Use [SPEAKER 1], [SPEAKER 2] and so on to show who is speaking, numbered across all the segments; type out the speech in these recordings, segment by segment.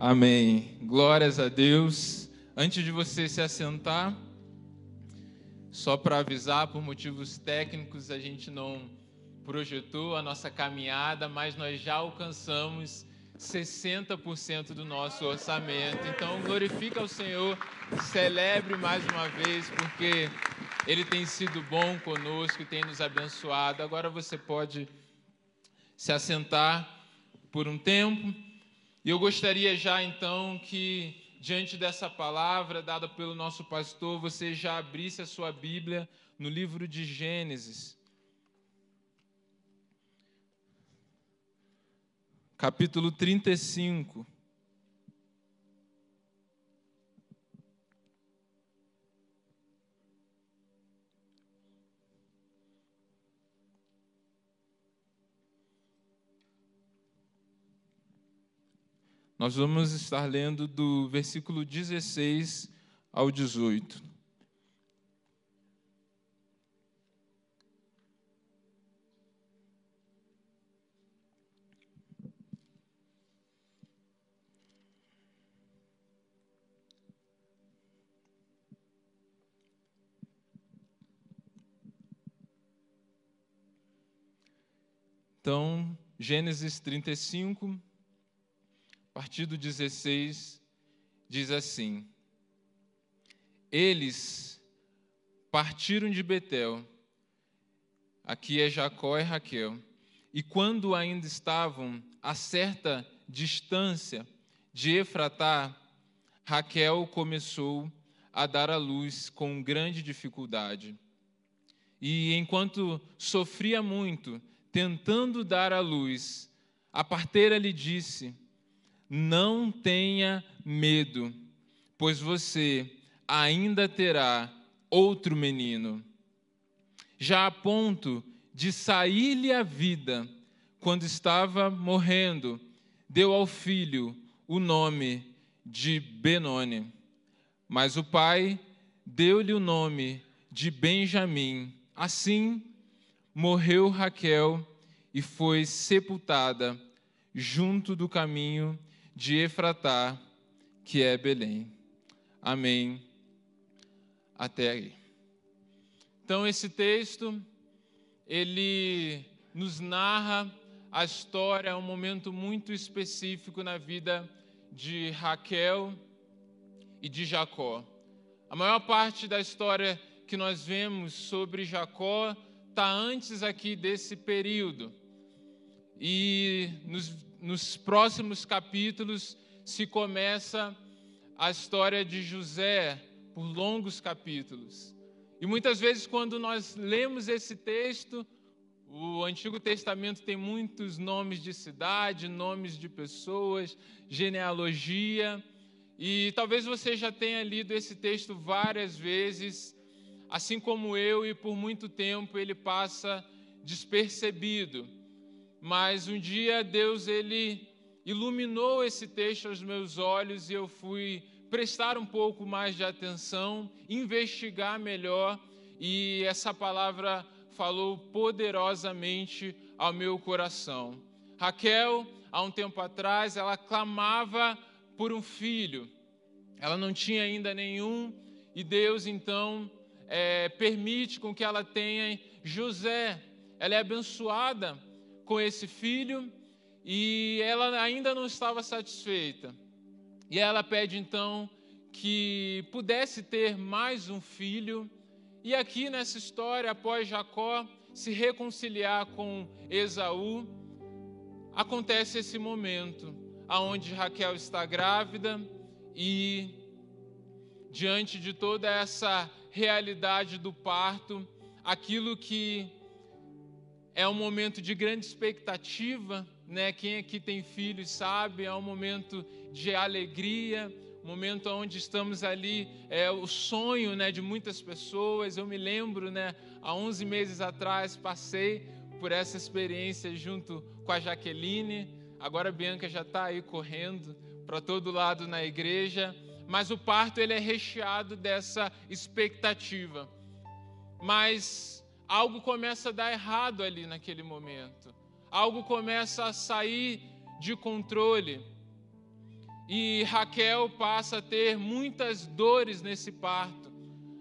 [SPEAKER 1] Amém. Glórias a Deus. Antes de você se assentar, só para avisar, por motivos técnicos, a gente não projetou a nossa caminhada, mas nós já alcançamos 60% do nosso orçamento. Então, glorifica ao Senhor, celebre mais uma vez, porque Ele tem sido bom conosco e tem nos abençoado. Agora você pode se assentar por um tempo. E eu gostaria já então que, diante dessa palavra dada pelo nosso pastor, você já abrisse a sua Bíblia no livro de Gênesis. Capítulo 35. Nós vamos estar lendo do versículo 16 ao 18. Então, Gênesis 35, partir do 16, diz assim: Eles partiram de Betel, aqui é Jacó e Raquel, e quando ainda estavam a certa distância de Efratá, Raquel começou a dar à luz com grande dificuldade. E enquanto sofria muito, tentando dar à luz, a parteira lhe disse: não tenha medo, pois você ainda terá outro menino. Já a ponto de sair-lhe a vida, quando estava morrendo, deu ao filho o nome de Benoni. Mas o pai deu-lhe o nome de Benjamim. Assim, morreu Raquel e foi sepultada junto do caminho de Efratá, que é Belém. Amém. Até aí. Então esse texto ele nos narra a história, um momento muito específico na vida de Raquel e de Jacó. A maior parte da história que nós vemos sobre Jacó está antes aqui desse período. E nos nos próximos capítulos se começa a história de José por longos capítulos. E muitas vezes, quando nós lemos esse texto, o Antigo Testamento tem muitos nomes de cidade, nomes de pessoas, genealogia, e talvez você já tenha lido esse texto várias vezes, assim como eu, e por muito tempo ele passa despercebido mas um dia Deus ele iluminou esse texto aos meus olhos e eu fui prestar um pouco mais de atenção, investigar melhor e essa palavra falou poderosamente ao meu coração. Raquel, há um tempo atrás, ela clamava por um filho. Ela não tinha ainda nenhum e Deus então é, permite com que ela tenha José. Ela é abençoada com esse filho e ela ainda não estava satisfeita. E ela pede então que pudesse ter mais um filho. E aqui nessa história, após Jacó se reconciliar com Esaú, acontece esse momento aonde Raquel está grávida e diante de toda essa realidade do parto, aquilo que é um momento de grande expectativa, né? Quem aqui tem filhos sabe, é um momento de alegria, momento onde estamos ali, é o sonho, né, de muitas pessoas. Eu me lembro, né, há 11 meses atrás passei por essa experiência junto com a Jaqueline. Agora a Bianca já está aí correndo para todo lado na igreja, mas o parto ele é recheado dessa expectativa. Mas algo começa a dar errado ali naquele momento. Algo começa a sair de controle. E Raquel passa a ter muitas dores nesse parto,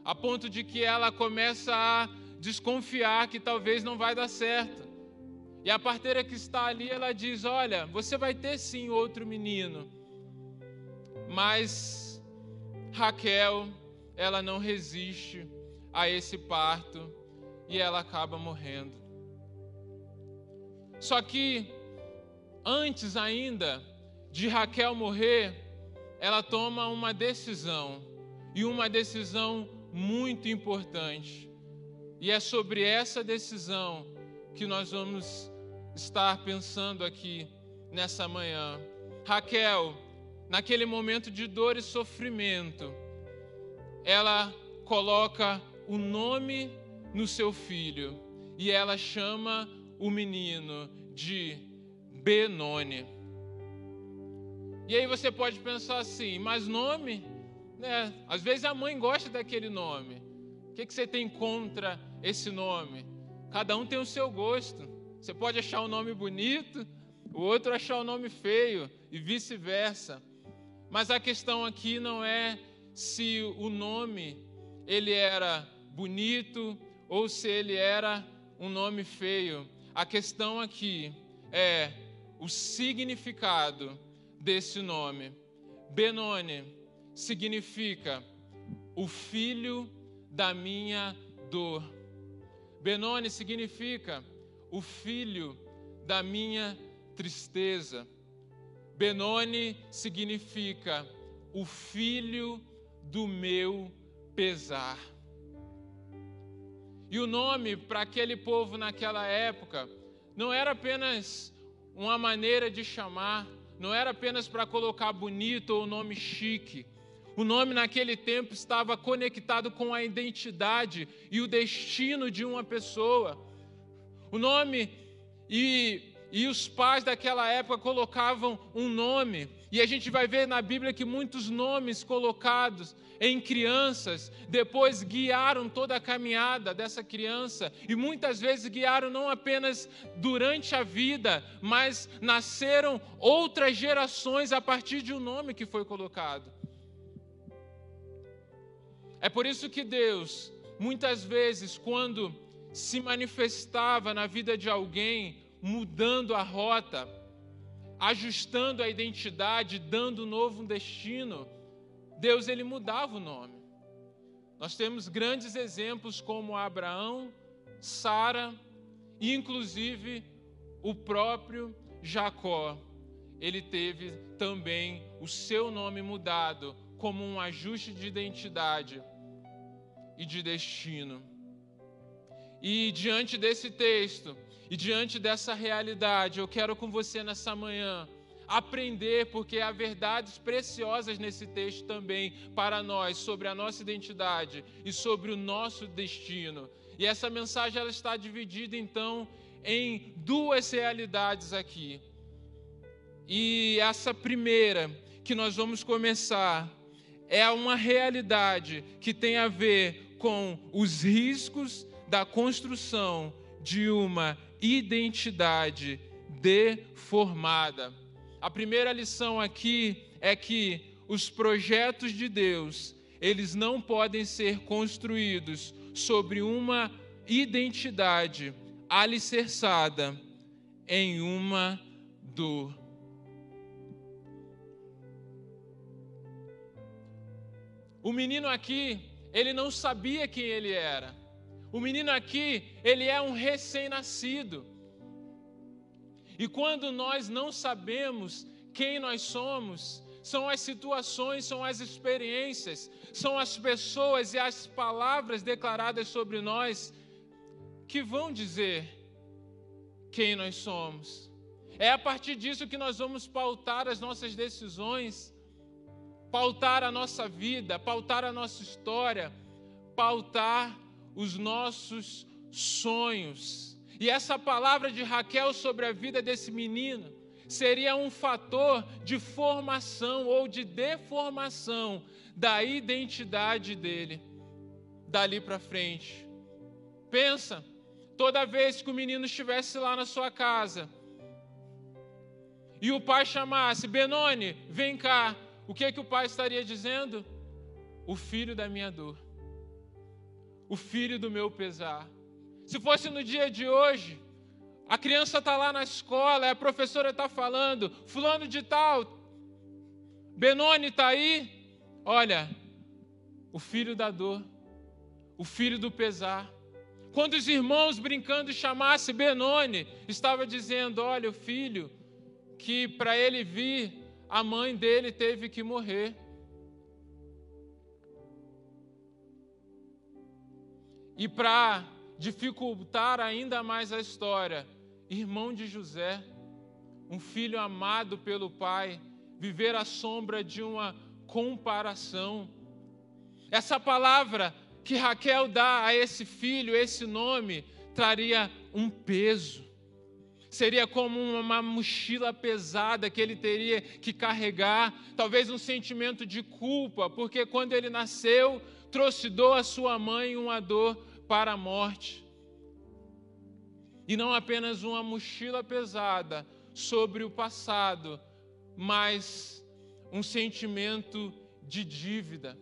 [SPEAKER 1] a ponto de que ela começa a desconfiar que talvez não vai dar certo. E a parteira que está ali, ela diz: Olha, você vai ter sim outro menino. Mas Raquel, ela não resiste a esse parto e ela acaba morrendo. Só que antes ainda de Raquel morrer, ela toma uma decisão, e uma decisão muito importante. E é sobre essa decisão que nós vamos estar pensando aqui nessa manhã. Raquel, naquele momento de dor e sofrimento, ela coloca o nome no seu filho e ela chama o menino de Benoni. E aí você pode pensar assim, mas nome, né? Às vezes a mãe gosta daquele nome. O que, que você tem contra esse nome? Cada um tem o seu gosto. Você pode achar um nome bonito, o outro achar o um nome feio e vice-versa. Mas a questão aqui não é se o nome ele era bonito ou se ele era um nome feio. A questão aqui é o significado desse nome. Benoni significa o filho da minha dor. Benoni significa o filho da minha tristeza. Benoni significa o filho do meu pesar. E o nome para aquele povo naquela época não era apenas uma maneira de chamar, não era apenas para colocar bonito ou nome chique. O nome naquele tempo estava conectado com a identidade e o destino de uma pessoa. O nome e, e os pais daquela época colocavam um nome, e a gente vai ver na Bíblia que muitos nomes colocados em crianças, depois guiaram toda a caminhada dessa criança e muitas vezes guiaram não apenas durante a vida, mas nasceram outras gerações a partir de um nome que foi colocado. É por isso que Deus, muitas vezes, quando se manifestava na vida de alguém, mudando a rota, ajustando a identidade, dando um novo destino, Deus ele mudava o nome. Nós temos grandes exemplos como Abraão, Sara e inclusive o próprio Jacó. Ele teve também o seu nome mudado como um ajuste de identidade e de destino. E diante desse texto e diante dessa realidade, eu quero com você nessa manhã aprender, porque há verdades preciosas nesse texto também para nós sobre a nossa identidade e sobre o nosso destino. E essa mensagem ela está dividida então em duas realidades aqui. E essa primeira que nós vamos começar é uma realidade que tem a ver com os riscos da construção de uma identidade deformada. A primeira lição aqui é que os projetos de Deus, eles não podem ser construídos sobre uma identidade alicerçada em uma dor. O menino aqui, ele não sabia quem ele era. O menino aqui, ele é um recém-nascido. E quando nós não sabemos quem nós somos, são as situações, são as experiências, são as pessoas e as palavras declaradas sobre nós que vão dizer quem nós somos. É a partir disso que nós vamos pautar as nossas decisões, pautar a nossa vida, pautar a nossa história, pautar os nossos sonhos. E essa palavra de Raquel sobre a vida desse menino seria um fator de formação ou de deformação da identidade dele dali para frente. Pensa, toda vez que o menino estivesse lá na sua casa e o pai chamasse, Benoni, vem cá, o que, que o pai estaria dizendo? O filho da minha dor, o filho do meu pesar. Se fosse no dia de hoje, a criança está lá na escola, a professora está falando, fulano de tal, Benoni está aí. Olha, o filho da dor, o filho do pesar. Quando os irmãos brincando chamasse Benoni, estava dizendo: olha, o filho que para ele vir, a mãe dele teve que morrer. E para dificultar ainda mais a história, irmão de José, um filho amado pelo pai, viver à sombra de uma comparação. Essa palavra que Raquel dá a esse filho, esse nome, traria um peso. Seria como uma mochila pesada que ele teria que carregar, talvez um sentimento de culpa, porque quando ele nasceu, trouxe dor à sua mãe, uma dor para a morte. E não apenas uma mochila pesada sobre o passado, mas um sentimento de dívida.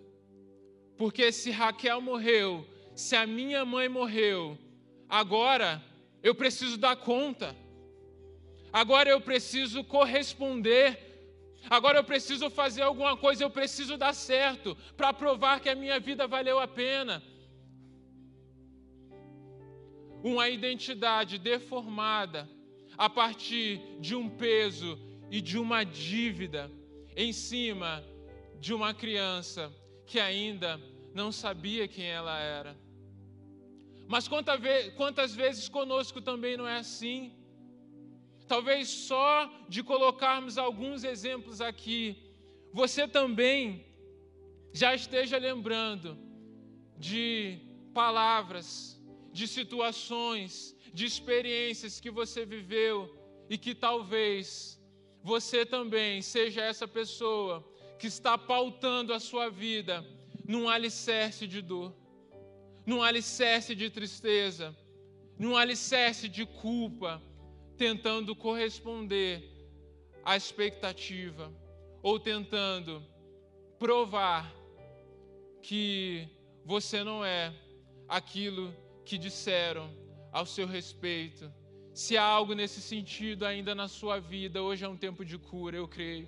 [SPEAKER 1] Porque se Raquel morreu, se a minha mãe morreu, agora eu preciso dar conta, agora eu preciso corresponder, agora eu preciso fazer alguma coisa, eu preciso dar certo para provar que a minha vida valeu a pena uma identidade deformada a partir de um peso e de uma dívida em cima de uma criança que ainda não sabia quem ela era. Mas quantas vezes conosco também não é assim? Talvez só de colocarmos alguns exemplos aqui, você também já esteja lembrando de palavras de situações, de experiências que você viveu e que talvez você também seja essa pessoa que está pautando a sua vida num alicerce de dor, num alicerce de tristeza, num alicerce de culpa, tentando corresponder à expectativa ou tentando provar que você não é aquilo que disseram ao seu respeito. Se há algo nesse sentido ainda na sua vida, hoje é um tempo de cura, eu creio.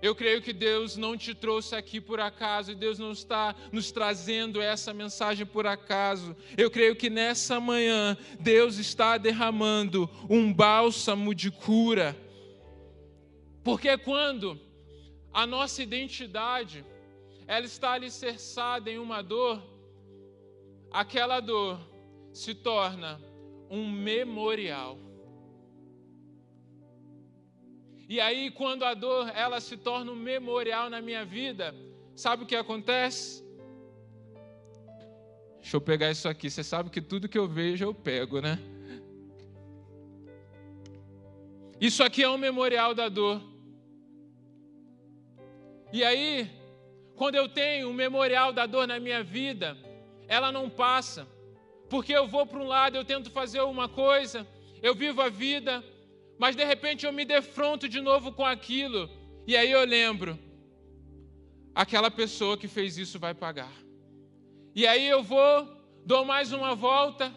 [SPEAKER 1] Eu creio que Deus não te trouxe aqui por acaso, e Deus não está nos trazendo essa mensagem por acaso. Eu creio que nessa manhã Deus está derramando um bálsamo de cura. Porque quando a nossa identidade ela está alicerçada em uma dor, aquela dor se torna um memorial. E aí, quando a dor ela se torna um memorial na minha vida, sabe o que acontece? Deixa eu pegar isso aqui. Você sabe que tudo que eu vejo eu pego, né? Isso aqui é um memorial da dor. E aí, quando eu tenho um memorial da dor na minha vida, ela não passa. Porque eu vou para um lado, eu tento fazer uma coisa, eu vivo a vida, mas de repente eu me defronto de novo com aquilo, e aí eu lembro: aquela pessoa que fez isso vai pagar. E aí eu vou, dou mais uma volta,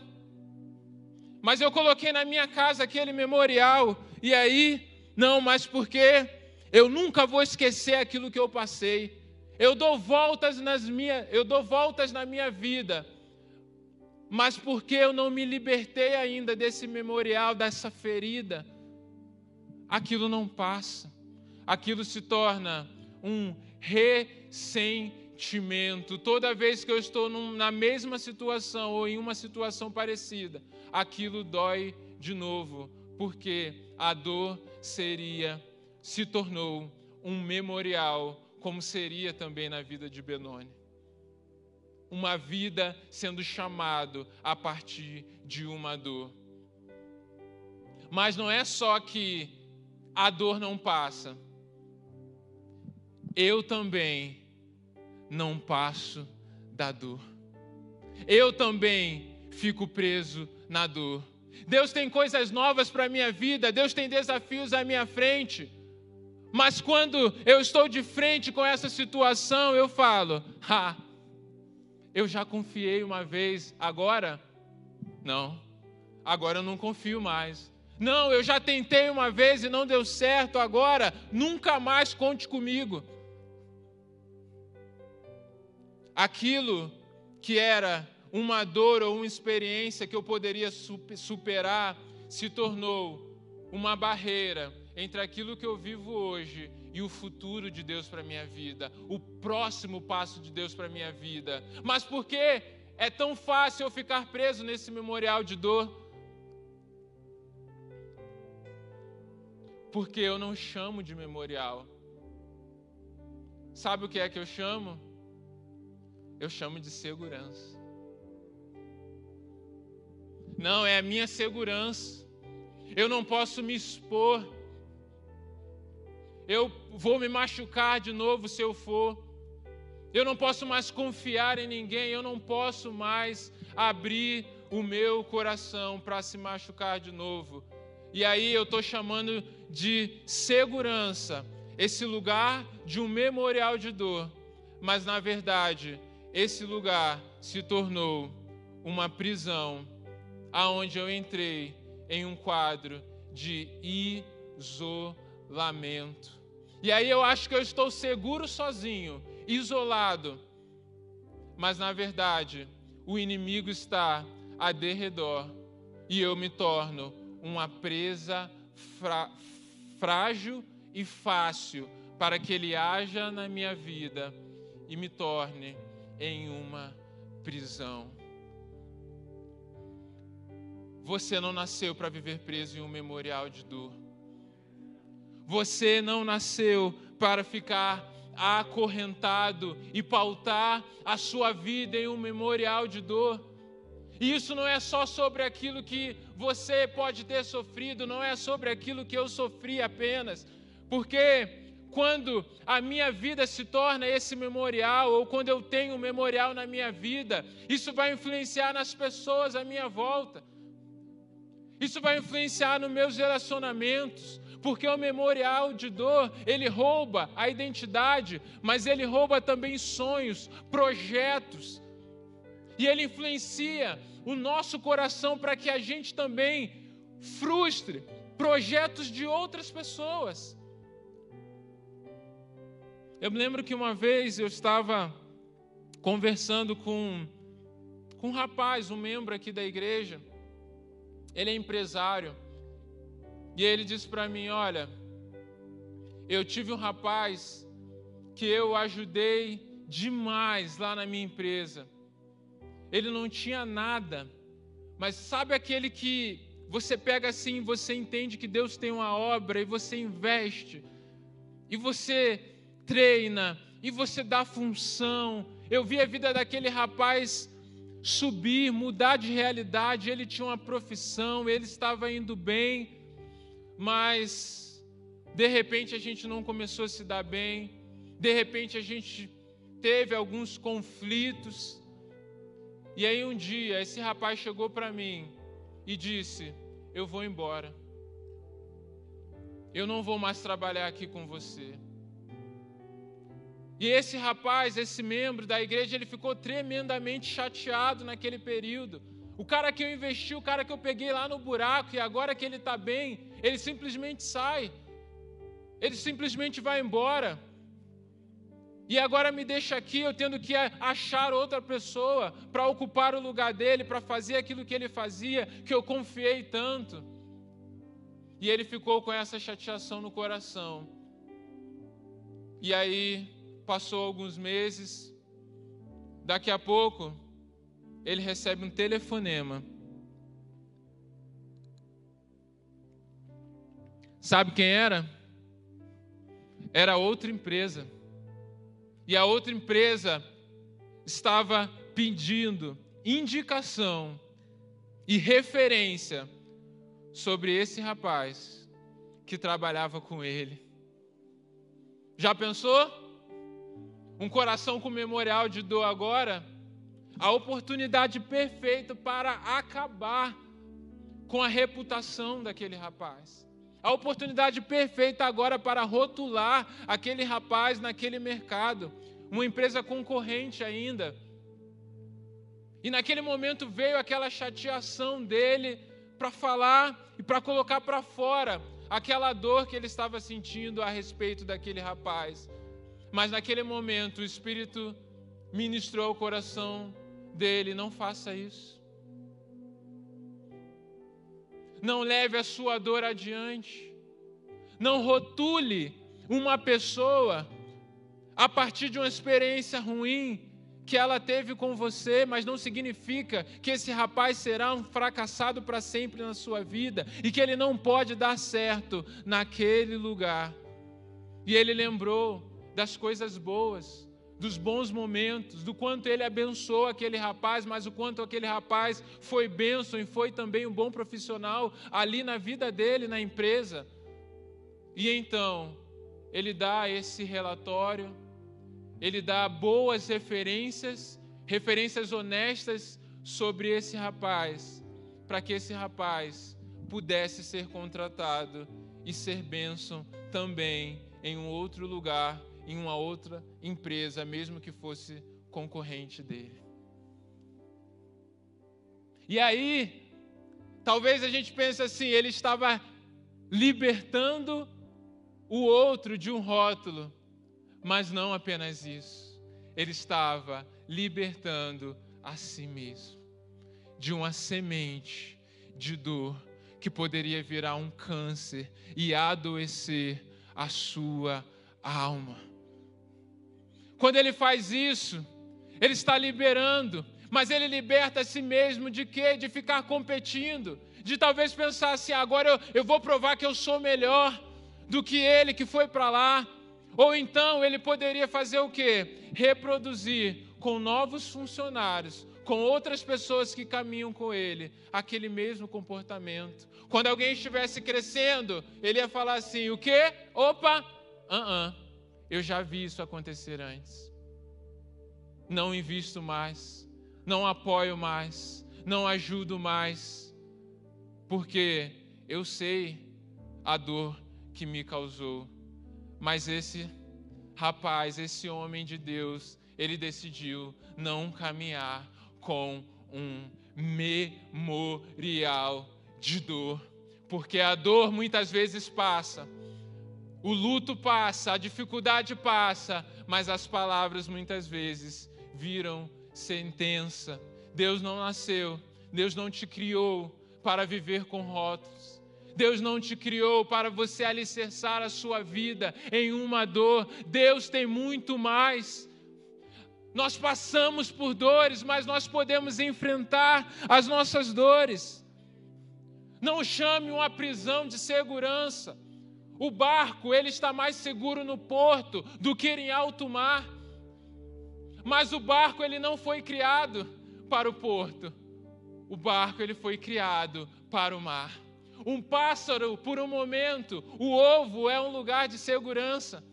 [SPEAKER 1] mas eu coloquei na minha casa aquele memorial, e aí, não, mas porque eu nunca vou esquecer aquilo que eu passei. Eu dou voltas nas minhas, eu dou voltas na minha vida. Mas porque eu não me libertei ainda desse memorial, dessa ferida, aquilo não passa. Aquilo se torna um ressentimento. Toda vez que eu estou num, na mesma situação ou em uma situação parecida, aquilo dói de novo, porque a dor seria se tornou um memorial como seria também na vida de Benoni. Uma vida sendo chamado a partir de uma dor. Mas não é só que a dor não passa. Eu também não passo da dor. Eu também fico preso na dor. Deus tem coisas novas para a minha vida, Deus tem desafios à minha frente. Mas quando eu estou de frente com essa situação, eu falo: ah, eu já confiei uma vez, agora? Não, agora eu não confio mais. Não, eu já tentei uma vez e não deu certo, agora nunca mais conte comigo. Aquilo que era uma dor ou uma experiência que eu poderia superar se tornou uma barreira entre aquilo que eu vivo hoje e o futuro de Deus para minha vida, o próximo passo de Deus para minha vida. Mas por que é tão fácil eu ficar preso nesse memorial de dor? Porque eu não chamo de memorial. Sabe o que é que eu chamo? Eu chamo de segurança. Não, é a minha segurança. Eu não posso me expor eu vou me machucar de novo se eu for. Eu não posso mais confiar em ninguém, eu não posso mais abrir o meu coração para se machucar de novo. E aí eu estou chamando de segurança esse lugar de um memorial de dor, mas na verdade esse lugar se tornou uma prisão, aonde eu entrei em um quadro de isolamento. E aí eu acho que eu estou seguro sozinho, isolado. Mas na verdade, o inimigo está a derredor e eu me torno uma presa frágil e fácil para que ele haja na minha vida e me torne em uma prisão. Você não nasceu para viver preso em um memorial de dor. Você não nasceu para ficar acorrentado e pautar a sua vida em um memorial de dor. E isso não é só sobre aquilo que você pode ter sofrido, não é sobre aquilo que eu sofri apenas. Porque quando a minha vida se torna esse memorial, ou quando eu tenho um memorial na minha vida, isso vai influenciar nas pessoas à minha volta. Isso vai influenciar nos meus relacionamentos, porque o memorial de dor, ele rouba a identidade, mas ele rouba também sonhos, projetos. E ele influencia o nosso coração para que a gente também frustre projetos de outras pessoas. Eu me lembro que uma vez eu estava conversando com, com um rapaz, um membro aqui da igreja. Ele é empresário. E ele disse para mim: Olha, eu tive um rapaz que eu ajudei demais lá na minha empresa. Ele não tinha nada, mas sabe aquele que você pega assim, você entende que Deus tem uma obra e você investe, e você treina, e você dá função. Eu vi a vida daquele rapaz subir, mudar de realidade. Ele tinha uma profissão, ele estava indo bem mas de repente a gente não começou a se dar bem, de repente a gente teve alguns conflitos. E aí um dia esse rapaz chegou para mim e disse: Eu vou embora. Eu não vou mais trabalhar aqui com você. E esse rapaz, esse membro da igreja, ele ficou tremendamente chateado naquele período. O cara que eu investi, o cara que eu peguei lá no buraco e agora que ele está bem, ele simplesmente sai, ele simplesmente vai embora. E agora me deixa aqui, eu tendo que achar outra pessoa para ocupar o lugar dele, para fazer aquilo que ele fazia, que eu confiei tanto. E ele ficou com essa chateação no coração. E aí, passou alguns meses, daqui a pouco, ele recebe um telefonema Sabe quem era? Era outra empresa. E a outra empresa estava pedindo indicação e referência sobre esse rapaz que trabalhava com ele. Já pensou? Um coração com memorial de dor agora? A oportunidade perfeita para acabar com a reputação daquele rapaz A oportunidade perfeita agora para rotular aquele rapaz naquele mercado, uma empresa concorrente ainda. E naquele momento veio aquela chateação dele para falar e para colocar para fora aquela dor que ele estava sentindo a respeito daquele rapaz. Mas naquele momento o Espírito ministrou ao coração dele: não faça isso. Não leve a sua dor adiante. Não rotule uma pessoa a partir de uma experiência ruim que ela teve com você, mas não significa que esse rapaz será um fracassado para sempre na sua vida e que ele não pode dar certo naquele lugar. E ele lembrou das coisas boas, dos bons momentos, do quanto ele abençoou aquele rapaz, mas o quanto aquele rapaz foi bênção e foi também um bom profissional ali na vida dele, na empresa. E então, ele dá esse relatório ele dá boas referências, referências honestas sobre esse rapaz, para que esse rapaz pudesse ser contratado e ser bênção também em um outro lugar, em uma outra empresa, mesmo que fosse concorrente dele. E aí, talvez a gente pense assim, ele estava libertando o outro de um rótulo, mas não apenas isso, ele estava libertando a si mesmo de uma semente de dor que poderia virar um câncer e adoecer a sua alma. Quando ele faz isso, ele está liberando, mas ele liberta a si mesmo de quê? De ficar competindo, de talvez pensar assim: agora eu, eu vou provar que eu sou melhor do que ele que foi para lá, ou então ele poderia fazer o quê? Reproduzir com novos funcionários, com outras pessoas que caminham com ele, aquele mesmo comportamento. Quando alguém estivesse crescendo, ele ia falar assim: o quê? Opa, uh -uh, eu já vi isso acontecer antes. Não invisto mais, não apoio mais, não ajudo mais, porque eu sei a dor que me causou mas esse rapaz, esse homem de Deus, ele decidiu não caminhar com um memorial de dor, porque a dor muitas vezes passa, o luto passa, a dificuldade passa, mas as palavras muitas vezes viram sentença. Deus não nasceu, Deus não te criou para viver com rótulos. Deus não te criou para você alicerçar a sua vida em uma dor. Deus tem muito mais. Nós passamos por dores, mas nós podemos enfrentar as nossas dores. Não chame uma prisão de segurança. O barco, ele está mais seguro no porto do que em alto mar. Mas o barco, ele não foi criado para o porto. O barco, ele foi criado para o mar. Um pássaro por um momento, o ovo é um lugar de segurança.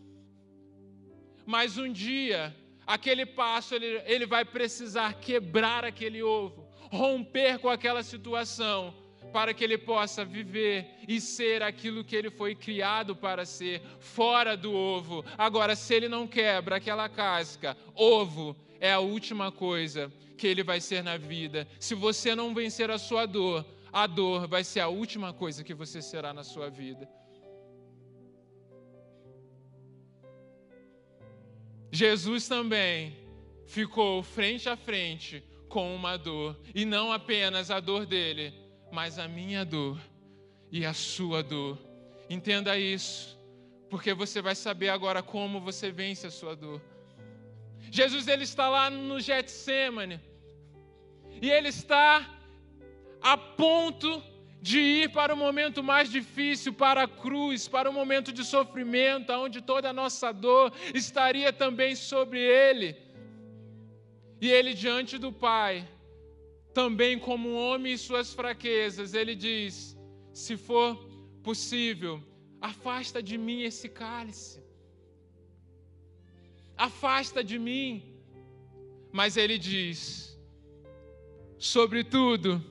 [SPEAKER 1] Mas um dia, aquele pássaro ele, ele vai precisar quebrar aquele ovo, romper com aquela situação, para que ele possa viver e ser aquilo que ele foi criado para ser, fora do ovo. Agora, se ele não quebra aquela casca, ovo é a última coisa que ele vai ser na vida. Se você não vencer a sua dor, a dor vai ser a última coisa que você será na sua vida. Jesus também ficou frente a frente com uma dor, e não apenas a dor dele, mas a minha dor e a sua dor. Entenda isso, porque você vai saber agora como você vence a sua dor. Jesus ele está lá no Getsemane, e ele está a ponto de ir para o momento mais difícil, para a cruz, para o momento de sofrimento, onde toda a nossa dor estaria também sobre ele. E ele, diante do Pai, também como homem e suas fraquezas, ele diz: se for possível, afasta de mim esse cálice. Afasta de mim. Mas ele diz: sobretudo,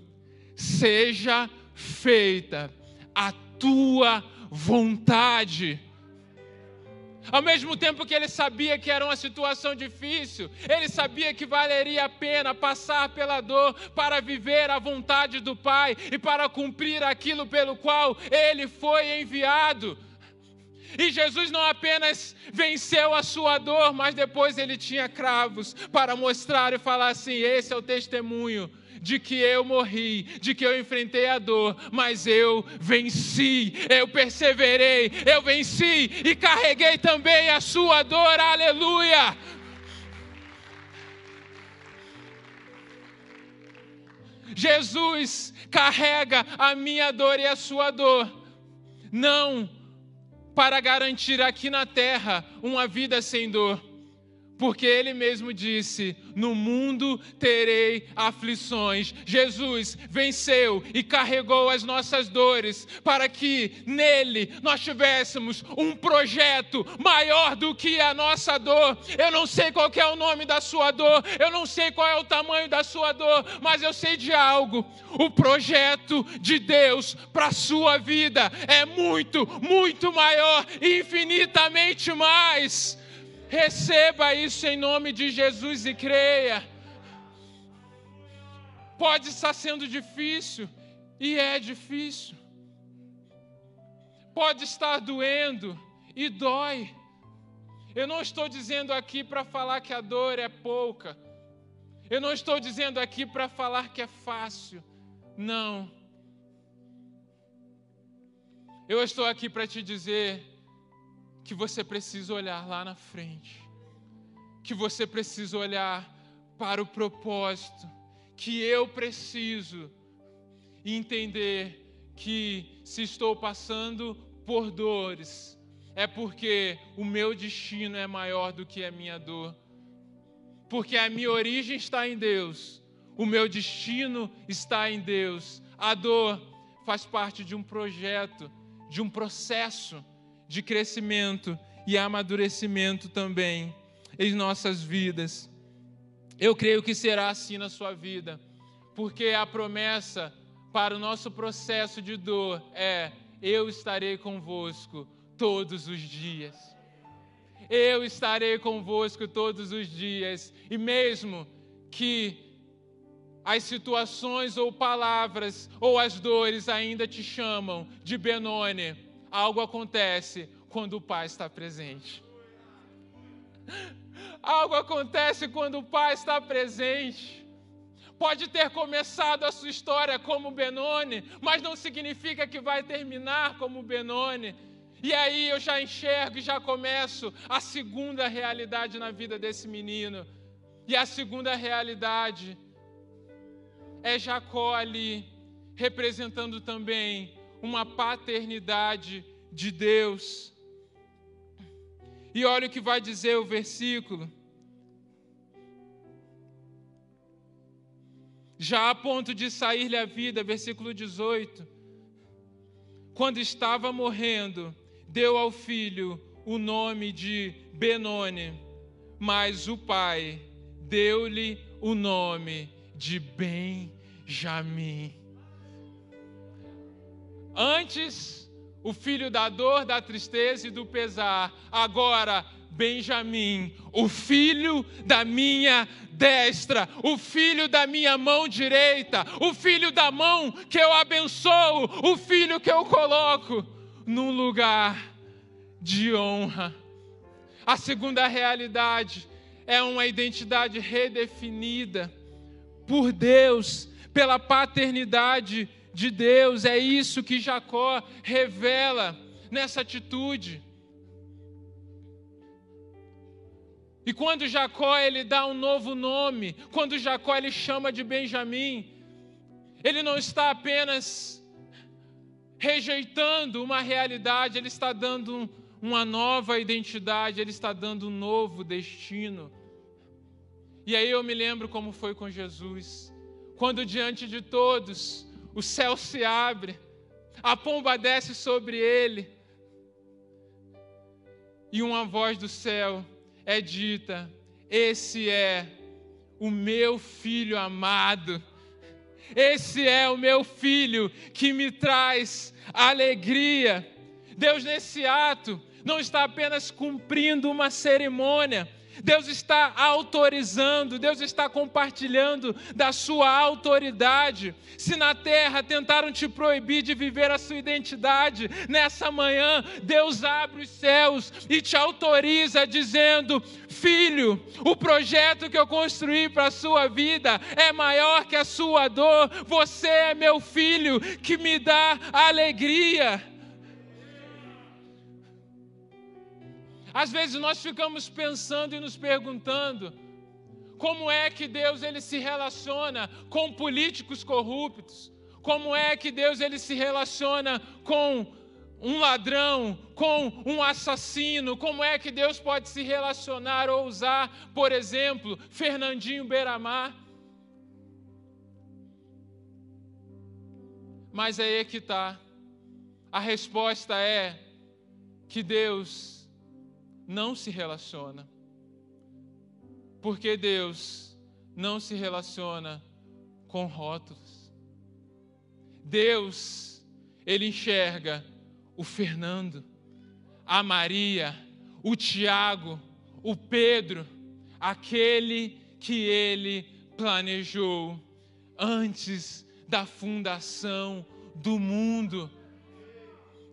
[SPEAKER 1] seja feita a tua vontade. Ao mesmo tempo que ele sabia que era uma situação difícil, ele sabia que valeria a pena passar pela dor para viver a vontade do Pai e para cumprir aquilo pelo qual ele foi enviado. E Jesus não apenas venceu a sua dor, mas depois ele tinha cravos para mostrar e falar assim: esse é o testemunho de que eu morri, de que eu enfrentei a dor, mas eu venci, eu perseverei, eu venci e carreguei também a sua dor, aleluia. Jesus carrega a minha dor e a sua dor, não para garantir aqui na terra uma vida sem dor, porque ele mesmo disse: No mundo terei aflições. Jesus venceu e carregou as nossas dores, para que nele nós tivéssemos um projeto maior do que a nossa dor. Eu não sei qual é o nome da sua dor, eu não sei qual é o tamanho da sua dor, mas eu sei de algo: o projeto de Deus para a sua vida é muito, muito maior, infinitamente mais Receba isso em nome de Jesus e creia. Pode estar sendo difícil, e é difícil. Pode estar doendo, e dói. Eu não estou dizendo aqui para falar que a dor é pouca. Eu não estou dizendo aqui para falar que é fácil. Não. Eu estou aqui para te dizer que você precisa olhar lá na frente, que você precisa olhar para o propósito, que eu preciso entender que se estou passando por dores, é porque o meu destino é maior do que a minha dor, porque a minha origem está em Deus, o meu destino está em Deus. A dor faz parte de um projeto, de um processo de crescimento e amadurecimento também em nossas vidas. Eu creio que será assim na sua vida, porque a promessa para o nosso processo de dor é: eu estarei convosco todos os dias. Eu estarei convosco todos os dias, e mesmo que as situações ou palavras ou as dores ainda te chamam de Benone, Algo acontece quando o Pai está presente. Algo acontece quando o Pai está presente. Pode ter começado a sua história como Benoni, mas não significa que vai terminar como Benoni. E aí eu já enxergo e já começo a segunda realidade na vida desse menino. E a segunda realidade é Jacó ali, representando também uma paternidade de Deus. E olha o que vai dizer o versículo. Já a ponto de sair-lhe a vida, versículo 18. Quando estava morrendo, deu ao filho o nome de Benoni, mas o pai deu-lhe o nome de Benjamim. Antes, o filho da dor, da tristeza e do pesar. Agora, Benjamim, o filho da minha destra, o filho da minha mão direita, o filho da mão que eu abençoo, o filho que eu coloco num lugar de honra. A segunda realidade é uma identidade redefinida por Deus, pela paternidade de Deus. É isso que Jacó revela nessa atitude. E quando Jacó ele dá um novo nome, quando Jacó ele chama de Benjamim, ele não está apenas rejeitando uma realidade, ele está dando uma nova identidade, ele está dando um novo destino. E aí eu me lembro como foi com Jesus, quando diante de todos o céu se abre, a pomba desce sobre ele, e uma voz do céu é dita: Esse é o meu filho amado, esse é o meu filho que me traz alegria. Deus, nesse ato, não está apenas cumprindo uma cerimônia, Deus está autorizando, Deus está compartilhando da sua autoridade. Se na terra tentaram te proibir de viver a sua identidade, nessa manhã Deus abre os céus e te autoriza, dizendo: Filho, o projeto que eu construí para a sua vida é maior que a sua dor. Você é meu filho que me dá alegria. Às vezes nós ficamos pensando e nos perguntando como é que Deus ele se relaciona com políticos corruptos? Como é que Deus ele se relaciona com um ladrão, com um assassino? Como é que Deus pode se relacionar ou usar, por exemplo, Fernandinho Beiramar? Mas aí é que está. A resposta é que Deus não se relaciona. Porque Deus não se relaciona com rótulos. Deus, Ele enxerga o Fernando, a Maria, o Tiago, o Pedro, aquele que Ele planejou antes da fundação do mundo.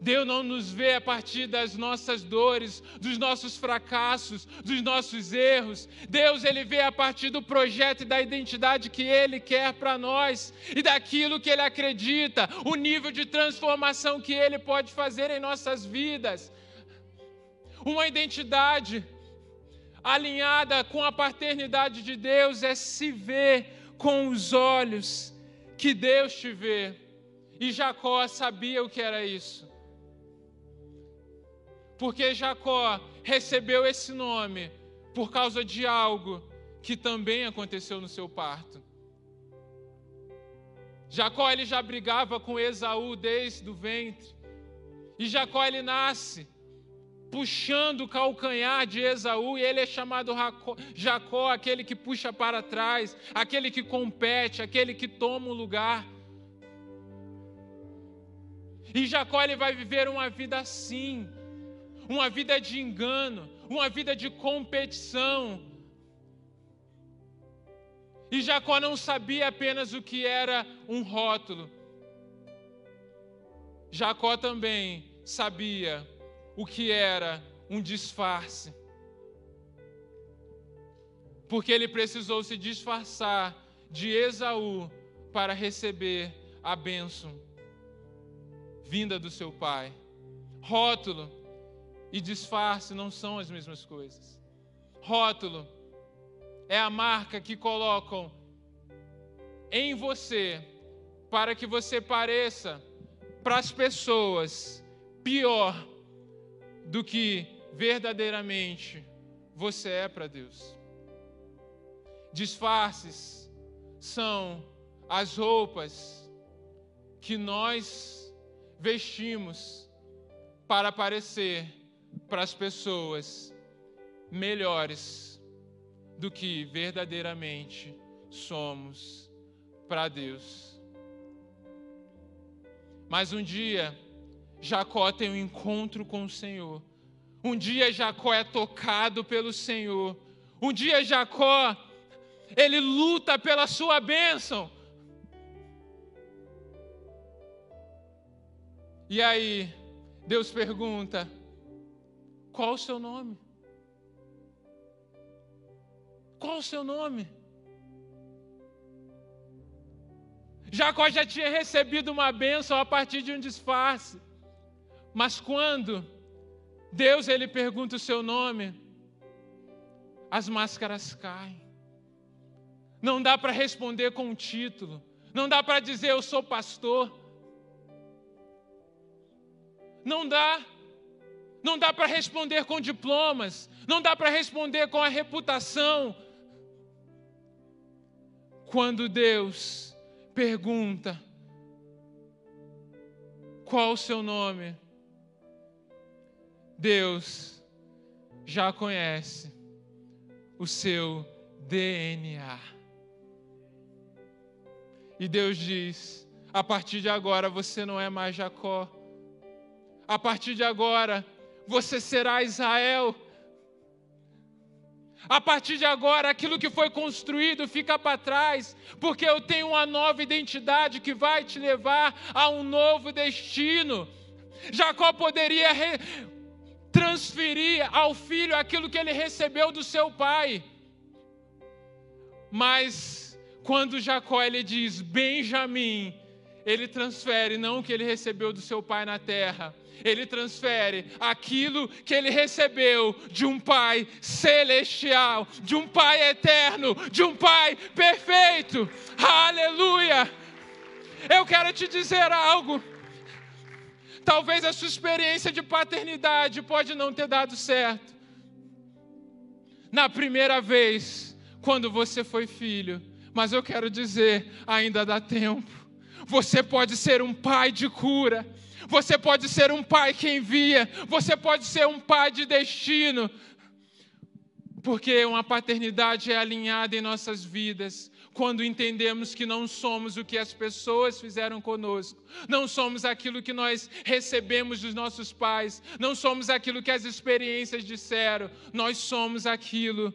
[SPEAKER 1] Deus não nos vê a partir das nossas dores, dos nossos fracassos, dos nossos erros. Deus ele vê a partir do projeto e da identidade que ele quer para nós e daquilo que ele acredita, o nível de transformação que ele pode fazer em nossas vidas. Uma identidade alinhada com a paternidade de Deus é se ver com os olhos que Deus te vê. E Jacó sabia o que era isso porque Jacó recebeu esse nome por causa de algo que também aconteceu no seu parto. Jacó ele já brigava com Esaú desde o ventre. E Jacó ele nasce puxando o calcanhar de Esaú, e ele é chamado Jacó, aquele que puxa para trás, aquele que compete, aquele que toma o lugar. E Jacó ele vai viver uma vida assim, uma vida de engano, uma vida de competição. E Jacó não sabia apenas o que era um rótulo. Jacó também sabia o que era um disfarce. Porque ele precisou se disfarçar de Esaú para receber a bênção vinda do seu pai. Rótulo e disfarce não são as mesmas coisas. Rótulo é a marca que colocam em você para que você pareça para as pessoas pior do que verdadeiramente você é para Deus. Disfarces são as roupas que nós vestimos para parecer para as pessoas melhores do que verdadeiramente somos para Deus. Mas um dia, Jacó tem um encontro com o Senhor. Um dia, Jacó é tocado pelo Senhor. Um dia, Jacó, ele luta pela sua bênção. E aí, Deus pergunta: qual o seu nome? Qual o seu nome? Jacó já tinha recebido uma bênção a partir de um disfarce. Mas quando Deus ele pergunta o seu nome, as máscaras caem. Não dá para responder com um título. Não dá para dizer eu sou pastor. Não dá não dá para responder com diplomas, não dá para responder com a reputação. Quando Deus pergunta qual o seu nome, Deus já conhece o seu DNA. E Deus diz: a partir de agora você não é mais Jacó, A partir de agora, você será Israel. A partir de agora, aquilo que foi construído fica para trás, porque eu tenho uma nova identidade que vai te levar a um novo destino. Jacó poderia transferir ao filho aquilo que ele recebeu do seu pai. Mas quando Jacó ele diz Benjamim, ele transfere não o que ele recebeu do seu pai na terra, ele transfere aquilo que ele recebeu de um Pai celestial, de um Pai eterno, de um Pai perfeito. Aleluia! Eu quero te dizer algo. Talvez a sua experiência de paternidade pode não ter dado certo. Na primeira vez, quando você foi filho, mas eu quero dizer, ainda dá tempo. Você pode ser um pai de cura. Você pode ser um pai que envia, você pode ser um pai de destino, porque uma paternidade é alinhada em nossas vidas quando entendemos que não somos o que as pessoas fizeram conosco, não somos aquilo que nós recebemos dos nossos pais, não somos aquilo que as experiências disseram, nós somos aquilo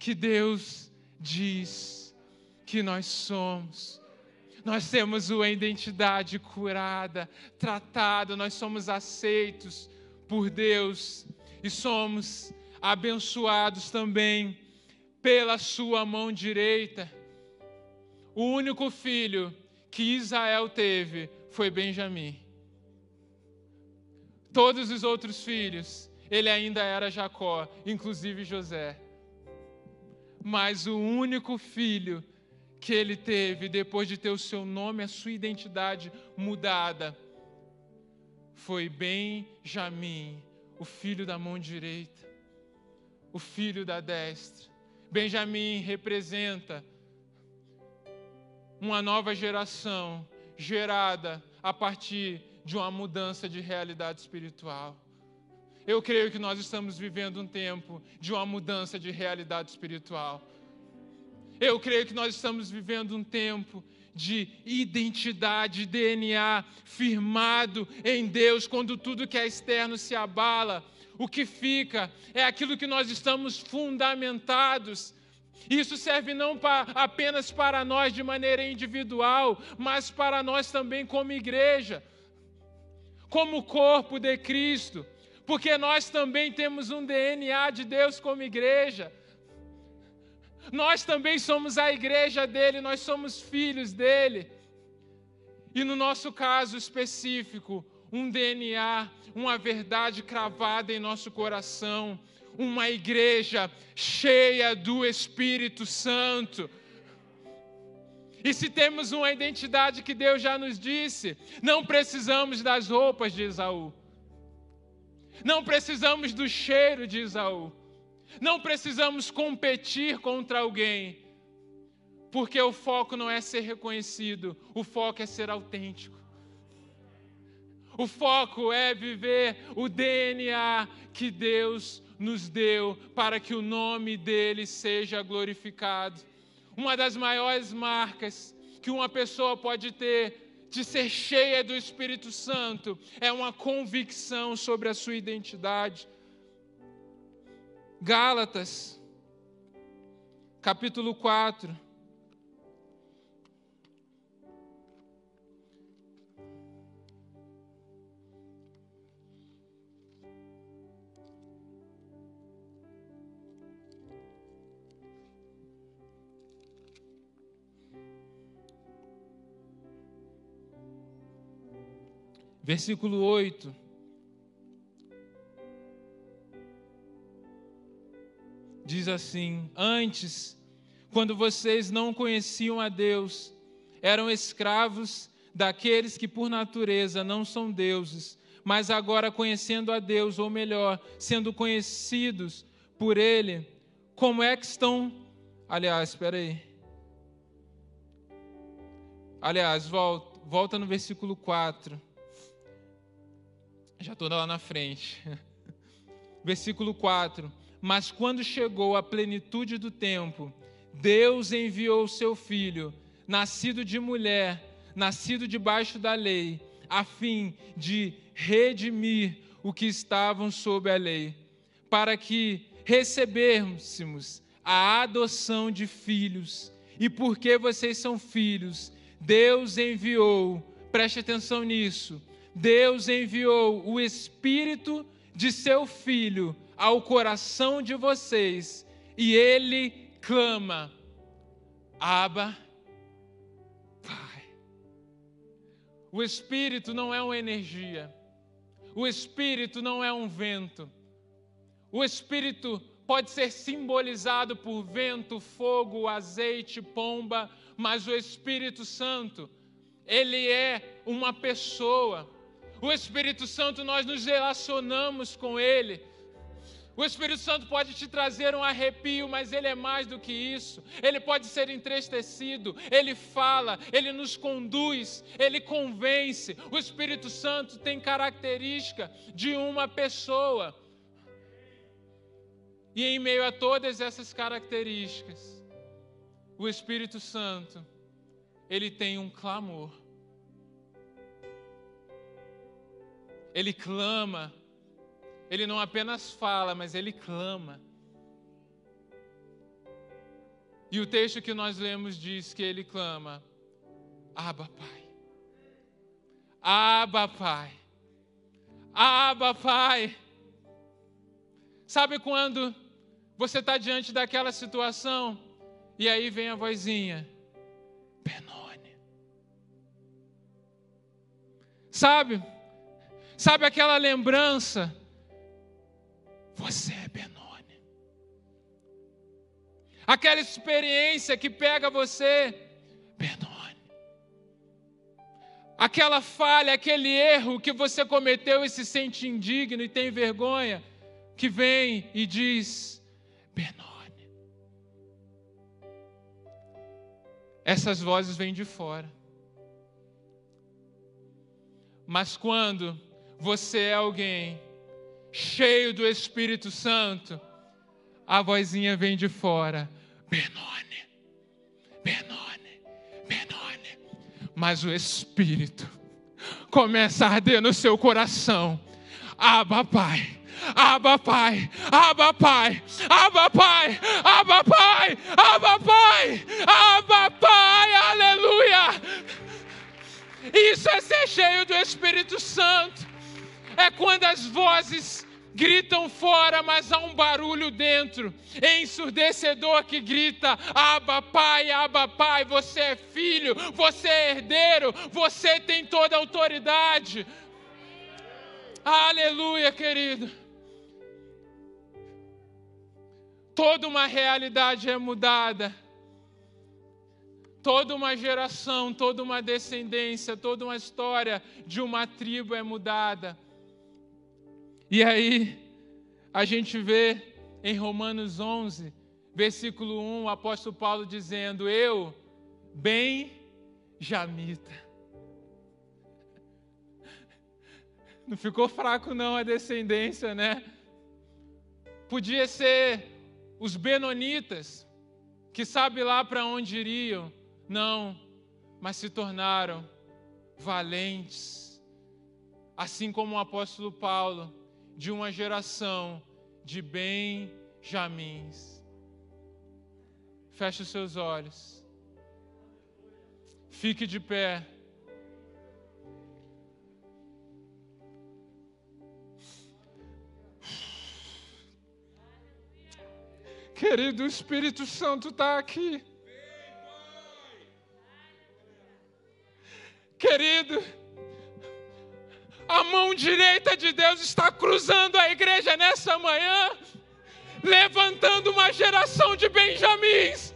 [SPEAKER 1] que Deus diz que nós somos. Nós temos uma identidade curada, tratada, nós somos aceitos por Deus e somos abençoados também pela sua mão direita. O único filho que Israel teve foi Benjamim. Todos os outros filhos, ele ainda era Jacó, inclusive José. Mas o único filho que ele teve depois de ter o seu nome, a sua identidade mudada, foi Benjamim, o filho da mão direita, o filho da destra. Benjamim representa uma nova geração gerada a partir de uma mudança de realidade espiritual. Eu creio que nós estamos vivendo um tempo de uma mudança de realidade espiritual. Eu creio que nós estamos vivendo um tempo de identidade, DNA firmado em Deus, quando tudo que é externo se abala, o que fica é aquilo que nós estamos fundamentados. Isso serve não apenas para nós de maneira individual, mas para nós também como igreja, como corpo de Cristo, porque nós também temos um DNA de Deus como igreja. Nós também somos a igreja dele, nós somos filhos dele. E no nosso caso específico, um DNA, uma verdade cravada em nosso coração, uma igreja cheia do Espírito Santo. E se temos uma identidade que Deus já nos disse, não precisamos das roupas de Esaú. Não precisamos do cheiro de Esaú. Não precisamos competir contra alguém, porque o foco não é ser reconhecido, o foco é ser autêntico. O foco é viver o DNA que Deus nos deu para que o nome dele seja glorificado. Uma das maiores marcas que uma pessoa pode ter de ser cheia do Espírito Santo é uma convicção sobre a sua identidade. Gálatas, capítulo 4. Versículo 8. Diz assim: Antes, quando vocês não conheciam a Deus, eram escravos daqueles que por natureza não são deuses, mas agora conhecendo a Deus, ou melhor, sendo conhecidos por Ele, como é que estão. Aliás, espera aí. Aliás, volta, volta no versículo 4. Já estou lá na frente. Versículo 4 mas quando chegou a plenitude do tempo, Deus enviou seu filho, nascido de mulher, nascido debaixo da lei, a fim de redimir o que estavam sob a lei, para que recebêssemos a adoção de filhos. E porque vocês são filhos, Deus enviou, preste atenção nisso, Deus enviou o Espírito de seu Filho ao coração de vocês, e ele clama: Abba, Pai. O Espírito não é uma energia, o Espírito não é um vento, o Espírito pode ser simbolizado por vento, fogo, azeite, pomba, mas o Espírito Santo, ele é uma pessoa. O Espírito Santo, nós nos relacionamos com ele. O Espírito Santo pode te trazer um arrepio, mas ele é mais do que isso. Ele pode ser entristecido, ele fala, ele nos conduz, ele convence. O Espírito Santo tem característica de uma pessoa. E em meio a todas essas características, o Espírito Santo, ele tem um clamor. Ele clama. Ele não apenas fala, mas ele clama. E o texto que nós lemos diz que ele clama: Aba, Pai. Aba, Pai. Aba, Pai. Sabe quando você está diante daquela situação e aí vem a vozinha, Benoni. Sabe? Sabe aquela lembrança? Você é Benoni. Aquela experiência que pega você, Benoni. Aquela falha, aquele erro que você cometeu e se sente indigno e tem vergonha, que vem e diz: Benoni. Essas vozes vêm de fora. Mas quando você é alguém cheio do Espírito Santo, a vozinha vem de fora: Benoni, Benoni, Benoni. Mas o Espírito começa a arder no seu coração. Aba, Pai Aba Pai, Aba Pai, Aba Pai, Aba Pai, Aba Pai, Aba Pai, aleluia. Isso é ser cheio do Espírito Santo. É quando as vozes gritam fora, mas há um barulho dentro, ensurdecedor que grita: Aba Pai, Aba Pai, você é filho, você é herdeiro, você tem toda a autoridade. Aleluia, querido. toda uma realidade é mudada. Toda uma geração, toda uma descendência, toda uma história de uma tribo é mudada. E aí, a gente vê em Romanos 11, versículo 1, o apóstolo Paulo dizendo: Eu, bem jamita. Não ficou fraco, não, a descendência, né? Podia ser os Benonitas, que sabe lá para onde iriam, não, mas se tornaram valentes, assim como o apóstolo Paulo, de uma geração de Benjamins. Feche os seus olhos, fique de pé. Querido, o Espírito Santo está aqui. Querido, a mão direita de Deus está cruzando a igreja nessa manhã, levantando uma geração de Benjamins,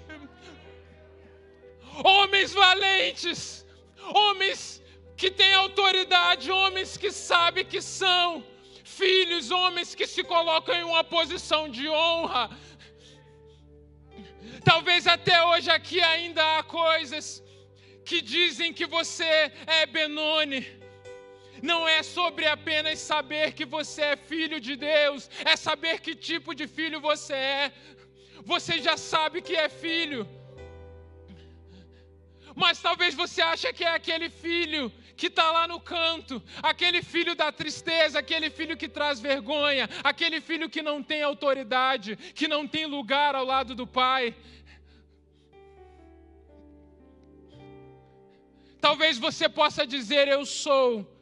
[SPEAKER 1] homens valentes, homens que têm autoridade, homens que sabem que são filhos, homens que se colocam em uma posição de honra, Talvez até hoje aqui ainda há coisas que dizem que você é Benoni. Não é sobre apenas saber que você é filho de Deus, é saber que tipo de filho você é. Você já sabe que é filho. Mas talvez você ache que é aquele filho que está lá no canto, aquele filho da tristeza, aquele filho que traz vergonha, aquele filho que não tem autoridade, que não tem lugar ao lado do pai. Talvez você possa dizer: Eu sou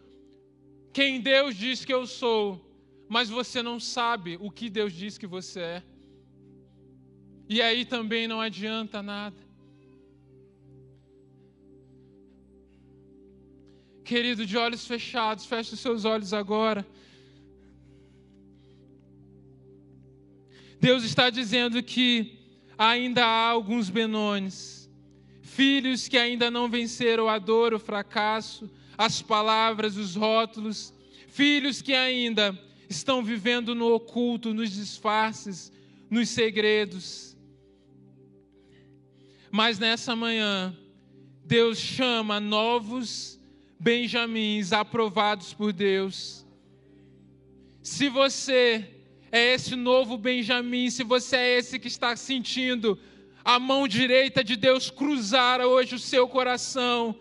[SPEAKER 1] quem Deus diz que eu sou, mas você não sabe o que Deus diz que você é. E aí também não adianta nada. Querido, de olhos fechados, feche os seus olhos agora. Deus está dizendo que ainda há alguns Benones, filhos que ainda não venceram a dor, o fracasso, as palavras, os rótulos, filhos que ainda estão vivendo no oculto, nos disfarces, nos segredos. Mas nessa manhã, Deus chama novos benjamins aprovados por Deus. Se você é esse novo Benjamim, se você é esse que está sentindo a mão direita de Deus cruzar hoje o seu coração,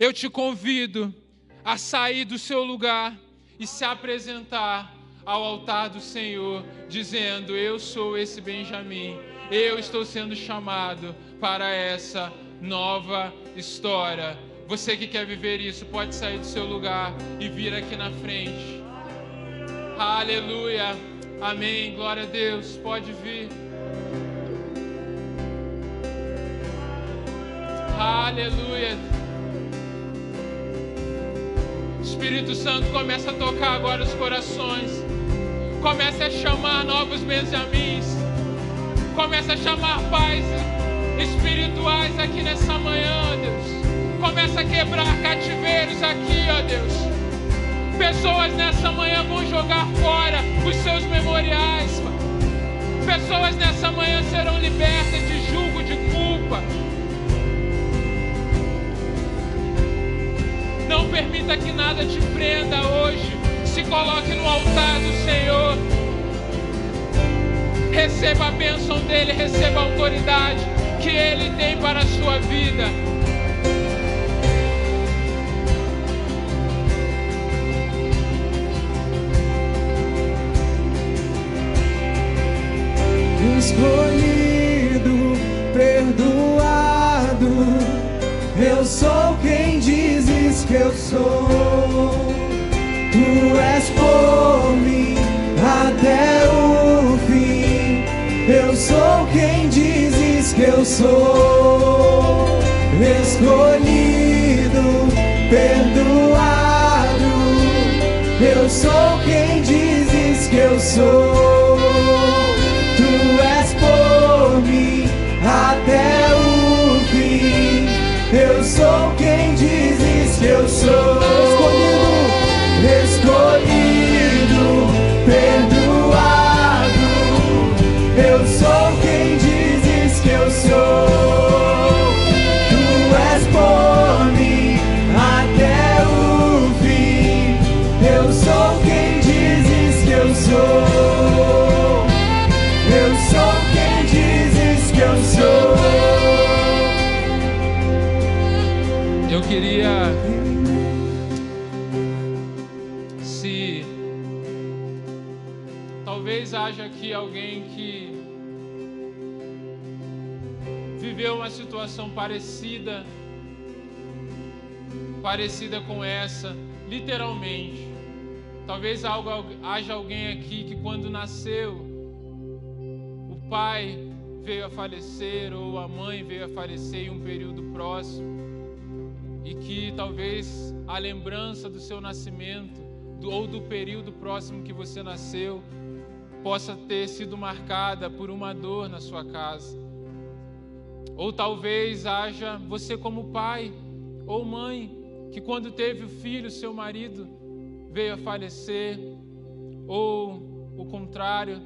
[SPEAKER 1] eu te convido a sair do seu lugar e se apresentar ao altar do Senhor, dizendo: Eu sou esse Benjamim, eu estou sendo chamado para essa nova história. Você que quer viver isso, pode sair do seu lugar e vir aqui na frente. Aleluia. Amém. Glória a Deus. Pode vir. Aleluia. Espírito Santo começa a tocar agora os corações. Começa a chamar novos Benjamins. Começa a chamar pais espirituais aqui nessa manhã, Deus. Começa a quebrar cativeiros aqui, ó Deus. Pessoas nessa manhã vão jogar fora os seus memoriais. Pessoas nessa manhã serão libertas Não permita que nada te prenda hoje. Se coloque no altar do Senhor. Receba a bênção dEle, receba a autoridade que Ele tem para a sua vida.
[SPEAKER 2] escolhido, és por mim até o fim. Eu sou quem dizes que eu sou. Escolhido, perdoado. Eu sou quem dizes que eu sou.
[SPEAKER 1] Situação parecida. Parecida com essa, literalmente. Talvez haja alguém aqui que, quando nasceu, o pai veio a falecer ou a mãe veio a falecer em um período próximo e que talvez a lembrança do seu nascimento ou do período próximo que você nasceu possa ter sido marcada por uma dor na sua casa. Ou talvez haja você como pai ou mãe que quando teve o filho, seu marido veio a falecer, ou o contrário,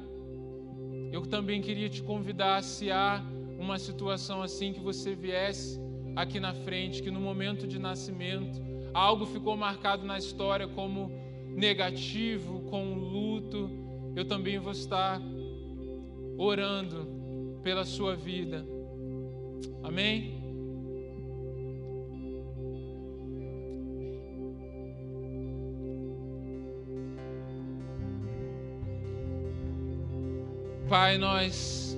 [SPEAKER 1] eu também queria te convidar, se há uma situação assim, que você viesse aqui na frente, que no momento de nascimento algo ficou marcado na história como negativo, com luto, eu também vou estar orando pela sua vida. Amém? Pai, nós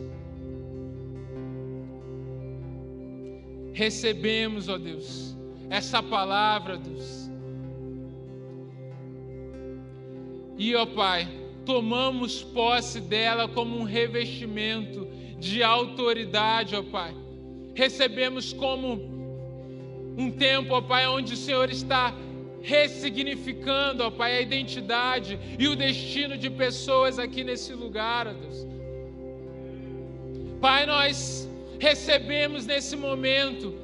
[SPEAKER 1] recebemos, ó Deus, essa palavra, Deus. E, ó Pai, tomamos posse dela como um revestimento de autoridade, ó Pai Recebemos como um tempo, ó Pai, onde o Senhor está ressignificando, ó Pai, a identidade e o destino de pessoas aqui nesse lugar, ó Deus. Pai, nós recebemos nesse momento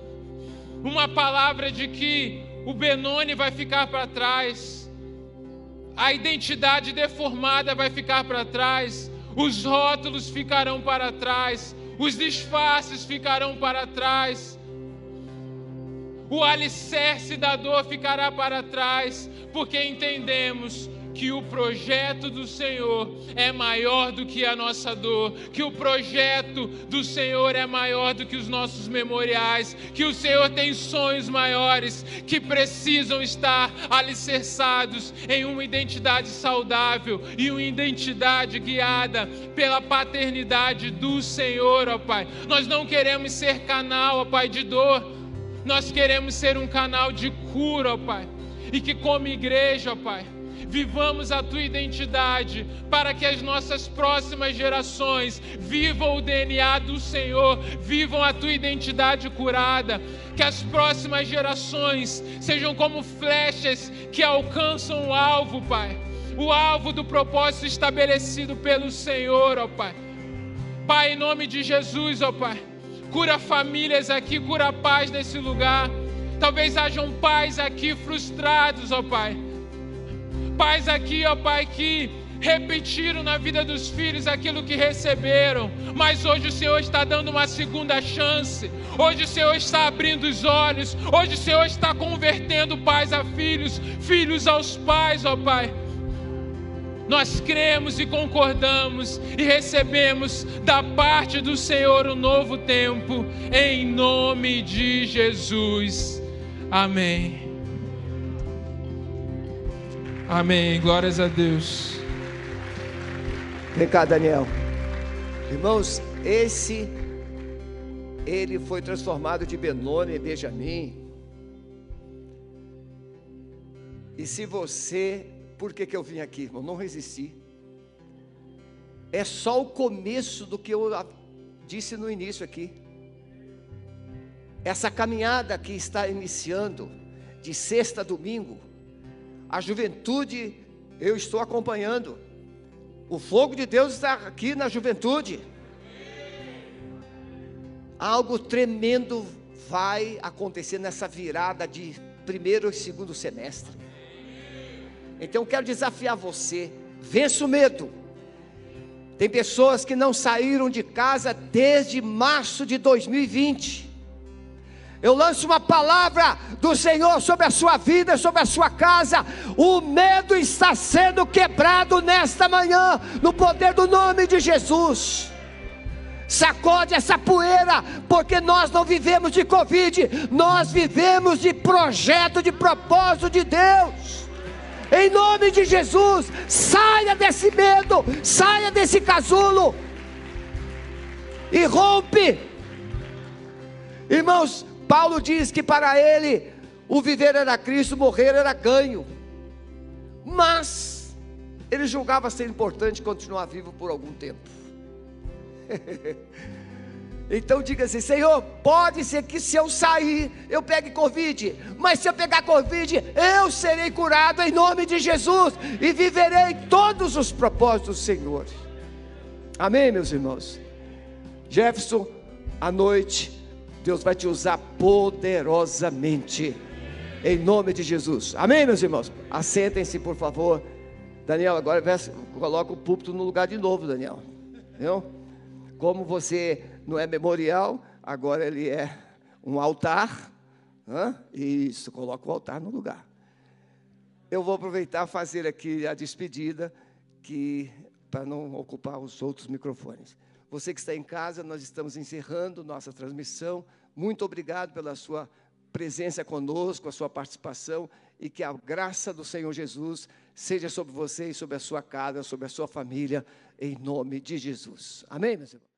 [SPEAKER 1] uma palavra de que o Benoni vai ficar para trás, a identidade deformada vai ficar para trás, os rótulos ficarão para trás, os disfarces ficarão para trás. O alicerce da dor ficará para trás, porque entendemos que o projeto do Senhor é maior do que a nossa dor, que o projeto do Senhor é maior do que os nossos memoriais, que o Senhor tem sonhos maiores que precisam estar alicerçados em uma identidade saudável e uma identidade guiada pela paternidade do Senhor, ó Pai. Nós não queremos ser canal, ó Pai, de dor nós queremos ser um canal de cura, ó Pai. E que, como igreja, ó Pai, vivamos a tua identidade, para que as nossas próximas gerações vivam o DNA do Senhor, vivam a tua identidade curada, que as próximas gerações sejam como flechas que alcançam o alvo, Pai, o alvo do propósito estabelecido pelo Senhor, ó Pai. Pai, em nome de Jesus, ó Pai cura famílias aqui, cura paz nesse lugar. Talvez hajam pais aqui frustrados, ó Pai. Pais aqui, ó Pai, que repetiram na vida dos filhos aquilo que receberam, mas hoje o Senhor está dando uma segunda chance. Hoje o Senhor está abrindo os olhos. Hoje o Senhor está convertendo pais a filhos, filhos aos pais, ó Pai. Nós cremos e concordamos e recebemos da parte do Senhor um novo tempo, em nome de Jesus. Amém. Amém. Glórias a Deus.
[SPEAKER 3] Vem cá, Daniel. Irmãos, esse ele foi transformado de Benoni em Benjamim. E se você por que, que eu vim aqui, irmão? Não resisti. É só o começo do que eu disse no início aqui. Essa caminhada que está iniciando, de sexta a domingo, a juventude eu estou acompanhando. O fogo de Deus está aqui na juventude. Algo tremendo vai acontecer nessa virada de primeiro e segundo semestre. Então quero desafiar você, vença o medo. Tem pessoas que não saíram de casa desde março de 2020. Eu lanço uma palavra do Senhor sobre a sua vida, sobre a sua casa. O medo está sendo quebrado nesta manhã, no poder do nome de Jesus. Sacode essa poeira, porque nós não vivemos de Covid, nós vivemos de projeto, de propósito de Deus. Em nome de Jesus, saia desse medo, saia desse casulo e rompe. Irmãos, Paulo diz que para ele o viver era Cristo, morrer era ganho. Mas ele julgava ser importante continuar vivo por algum tempo. Então diga assim: Senhor, pode ser que se eu sair, eu pegue Covid, mas se eu pegar Covid, eu serei curado em nome de Jesus e viverei todos os propósitos do Senhor. Amém, meus irmãos? Jefferson, à noite, Deus vai te usar poderosamente, em nome de Jesus. Amém, meus irmãos? Assentem-se, por favor. Daniel, agora coloca o púlpito no lugar de novo, Daniel. Entendeu? Como você não é memorial, agora ele é um altar. Hã? Isso, coloca o altar no lugar. Eu vou aproveitar fazer aqui a despedida, que para não ocupar os outros microfones. Você que está em casa, nós estamos encerrando nossa transmissão. Muito obrigado pela sua presença conosco, a sua participação e que a graça do Senhor Jesus seja sobre você e sobre a sua casa, sobre a sua família, em nome de Jesus. Amém, meus irmãos?